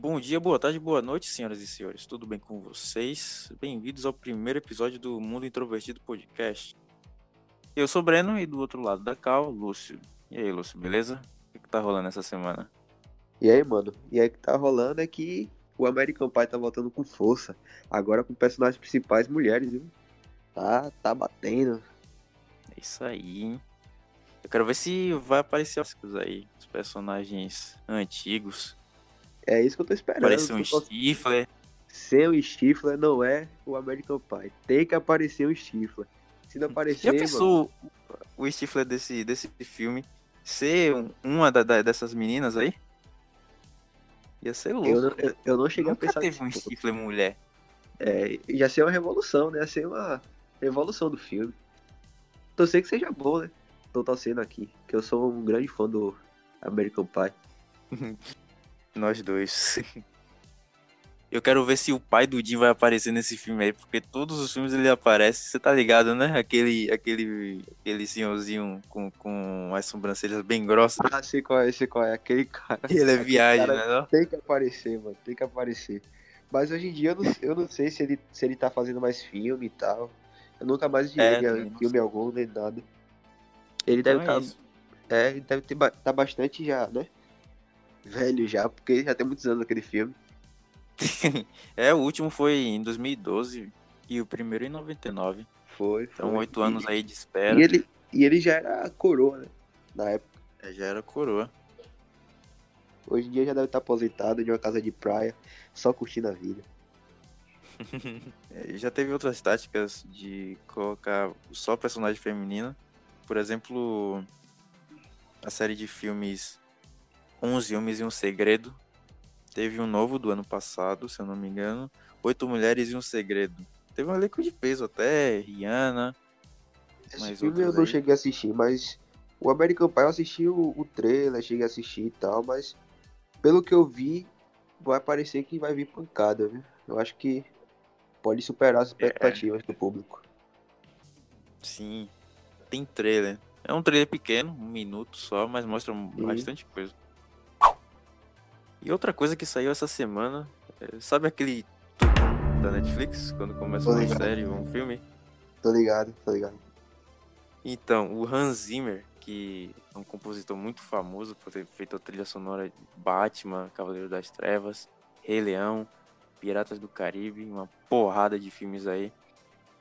Bom dia, boa tarde, boa noite, senhoras e senhores. Tudo bem com vocês? Bem-vindos ao primeiro episódio do Mundo Introvertido Podcast. Eu sou o Breno e do outro lado da Cal, Lúcio. E aí, Lúcio, beleza? O que, que tá rolando essa semana? E aí, mano? E aí, o que tá rolando é que o American Pie tá voltando com força. Agora com personagens principais mulheres, viu? Tá, tá batendo. É isso aí, hein? Eu quero ver se vai aparecer os aí, os personagens antigos. É isso que eu tô esperando. Aparecer um Stifler. Ser um Stifler não é o American Pie. Tem que aparecer um Stifler. Se não aparecer, Já mano, pensou o Stifler desse, desse filme ser um- uma da- da- dessas meninas aí? Ia ser louco. eu, não- eu, eu não cheguei Nunca a pensar teve um. Stifler mulher. É, ia ser uma revolução, né? Ia ser uma revolução do filme. Torcer que seja bom, né? Tô torcendo aqui, que eu sou um grande fã do American Pie. Nós dois. Eu quero ver se o pai do Jim vai aparecer nesse filme aí, porque todos os filmes ele aparece, você tá ligado, né? Aquele, aquele, aquele senhorzinho com, com as sobrancelhas bem grossas. Ah, sei qual é, sei qual é. Aquele cara. Ele é aquele viagem, cara né? não? Tem que aparecer, mano. Tem que aparecer. Mas hoje em dia eu não, eu não sei se ele, se ele tá fazendo mais filme e tal. Eu nunca mais vi É, ele filme algum, nem nada. Ele Então deve é estar. isso. É, ele deve ter, tá bastante já, né? Velho já, porque já tem muitos anos aquele filme. é, o último foi em 2012 e o primeiro em 99. Foi, Então, foi. oito E- anos aí de espera. E ele, e ele já era coroa, né? Na época. É, Já era coroa. Hoje em dia já deve estar aposentado de uma casa de praia, só curtindo a vida. É, Já teve outras táticas de colocar só personagem feminina. Por exemplo, a série de filmes 11 Homens e um Segredo. Teve um novo do ano passado, se eu não me engano. Oito Mulheres e um Segredo. Teve um elenco de peso até, Rihanna. Esse filme eu não aí? cheguei a assistir, mas o American Pie eu assisti o, o trailer, cheguei a assistir e tal, mas pelo que eu vi, vai parecer que vai vir pancada, viu? Eu acho que pode superar as expectativas do público. Sim, tem trailer. É um trailer pequeno, um minuto só, mas mostra bastante coisa. E outra coisa que saiu essa semana, é, sabe aquele da Netflix, quando começa Tô uma ligado. série ou um filme? Tô ligado, tô ligado. Então, o Hans Zimmer, que é um compositor muito famoso por ter feito a trilha sonora de Batman, Cavaleiro das Trevas, Rei Leão, Piratas do Caribe, uma porrada de filmes aí,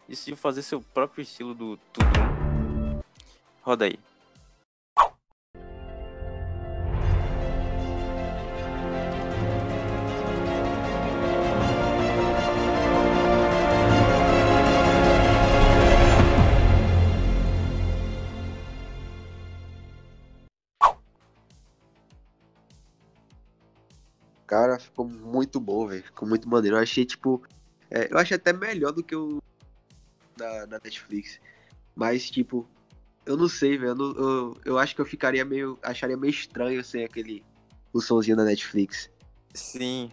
decidiu fazer seu próprio estilo do tutum. Roda aí. Cara, ficou muito bom, velho. Ficou muito maneiro. Eu achei, tipo. é, eu achei até melhor do que o da, da Netflix. Mas, tipo, eu não sei, velho. Eu, eu, eu acho que eu ficaria meio. Acharia meio estranho sem aquele. O sonzinho da Netflix. Sim,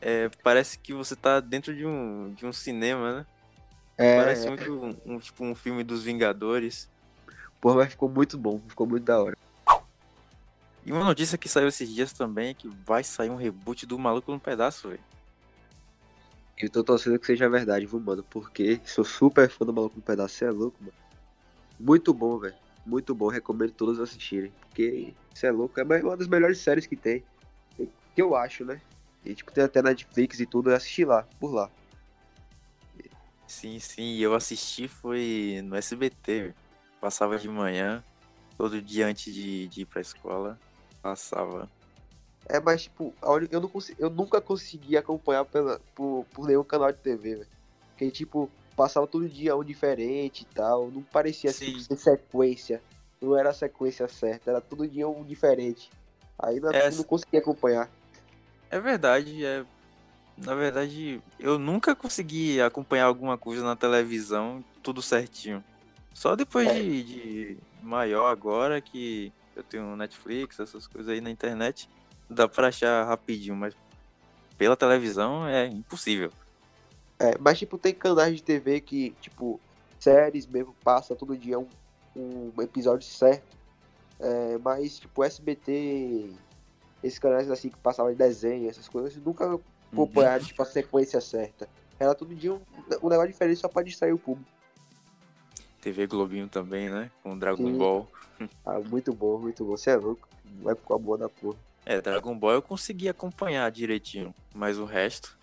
é, parece que você tá dentro de um, de um cinema, né? É, Parece muito um, um- tipo um filme dos Vingadores. Pô, mas ficou muito bom. Ficou muito da hora. E uma notícia que saiu esses dias também é que vai sair um reboot do Maluco no Pedaço, velho. Eu tô torcendo que seja verdade, viu, mano? Porque sou super fã do Maluco no Pedaço. Cê é louco, mano. Muito bom, velho. Muito bom. Recomendo todos assistirem. Porque isso é louco. É uma das melhores séries que tem. Que eu acho, né? E, tipo, tem até Netflix e tudo. Eu assisti lá, por lá. Sim, sim, eu assisti foi no SBT, velho. Passava de manhã, todo dia antes de, de ir pra escola, passava. É, mas, tipo, eu, não consi- eu nunca consegui acompanhar pela, por, por nenhum canal de TV, velho. Porque, tipo, passava todo dia um diferente e tal. Não parecia Sim. tipo, ser sequência. Não era a sequência certa. Era todo dia um diferente. Aí não, É, não consegui acompanhar. É verdade, é. Na verdade, eu nunca consegui acompanhar alguma coisa na televisão tudo certinho. Só depois É. de, de maior agora que eu tenho Netflix, essas coisas aí na internet, dá pra achar rapidinho, mas pela televisão é impossível. É, mas, tipo, tem canais de TV que, tipo, séries mesmo, passa todo dia um, um episódio certo. É, mas, tipo, SBT esses canais assim que passavam de desenho, essas coisas, nunca acompanharam, tipo, a sequência certa. Era todo dia um, um negócio diferente só pra distrair o público. TV Globinho também, né? Com Dragon Sim. Ball. Ah, muito bom, muito bom. Você é louco. Vai ficar boa da porra. É, Dragon Ball eu consegui acompanhar direitinho, mas o resto,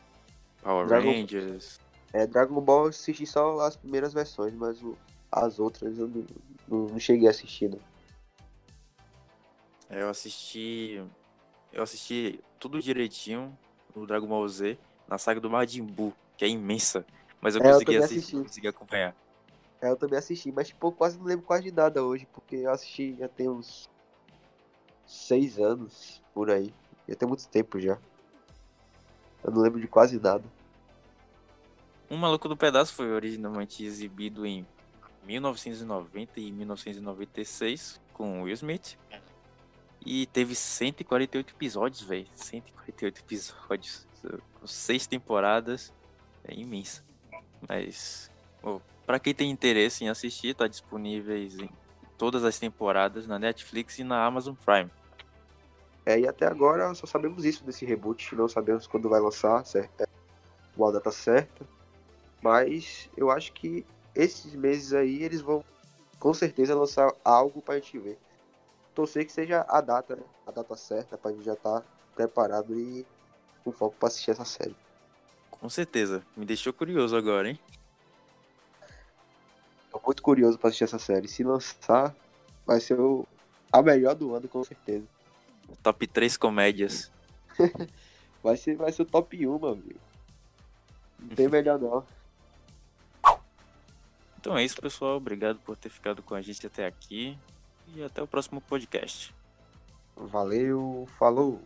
Power Dragon- Rangers, É, Dragon Ball eu assisti só as primeiras versões, mas o- as outras eu não, não- não cheguei a assistir, não. é, eu assisti. Eu assisti tudo direitinho no Dragon Ball Z, na saga do Majin Buu, que é imensa. Mas eu É, eu consegui também assistir, assisti. consegui acompanhar. É, eu também assisti, mas tipo, eu quase não lembro quase de nada hoje, porque eu assisti já tem uns seis anos por aí. Já tem muito tempo já. Eu não lembro de quase nada. Um Maluco do Pedaço foi originalmente exibido em 1990 e 1996 com Will Smith. E teve 148 episódios, velho. 148 episódios. Com seis temporadas. É imensa. Mas, ô, pra quem tem interesse em assistir, tá disponíveis em todas as temporadas na Netflix e na Amazon Prime. É, e até agora só sabemos isso desse reboot, não sabemos quando vai lançar, certo? É, qual a data certa. Mas eu acho que esses meses aí eles vão com certeza lançar algo pra gente ver. Torcer que seja a data, né? A data certa pra gente já estar preparado e com foco pra assistir essa série. Com certeza. Me deixou curioso agora, hein? Muito curioso pra assistir essa série. Se lançar, vai ser o... a melhor do ano, com certeza. Top 3 comédias. Vai ser, vai ser o top 1, meu amigo. Não tem melhor não. Então é isso, pessoal. Obrigado por ter ficado com a gente até aqui. E até o próximo podcast. Valeu, falou.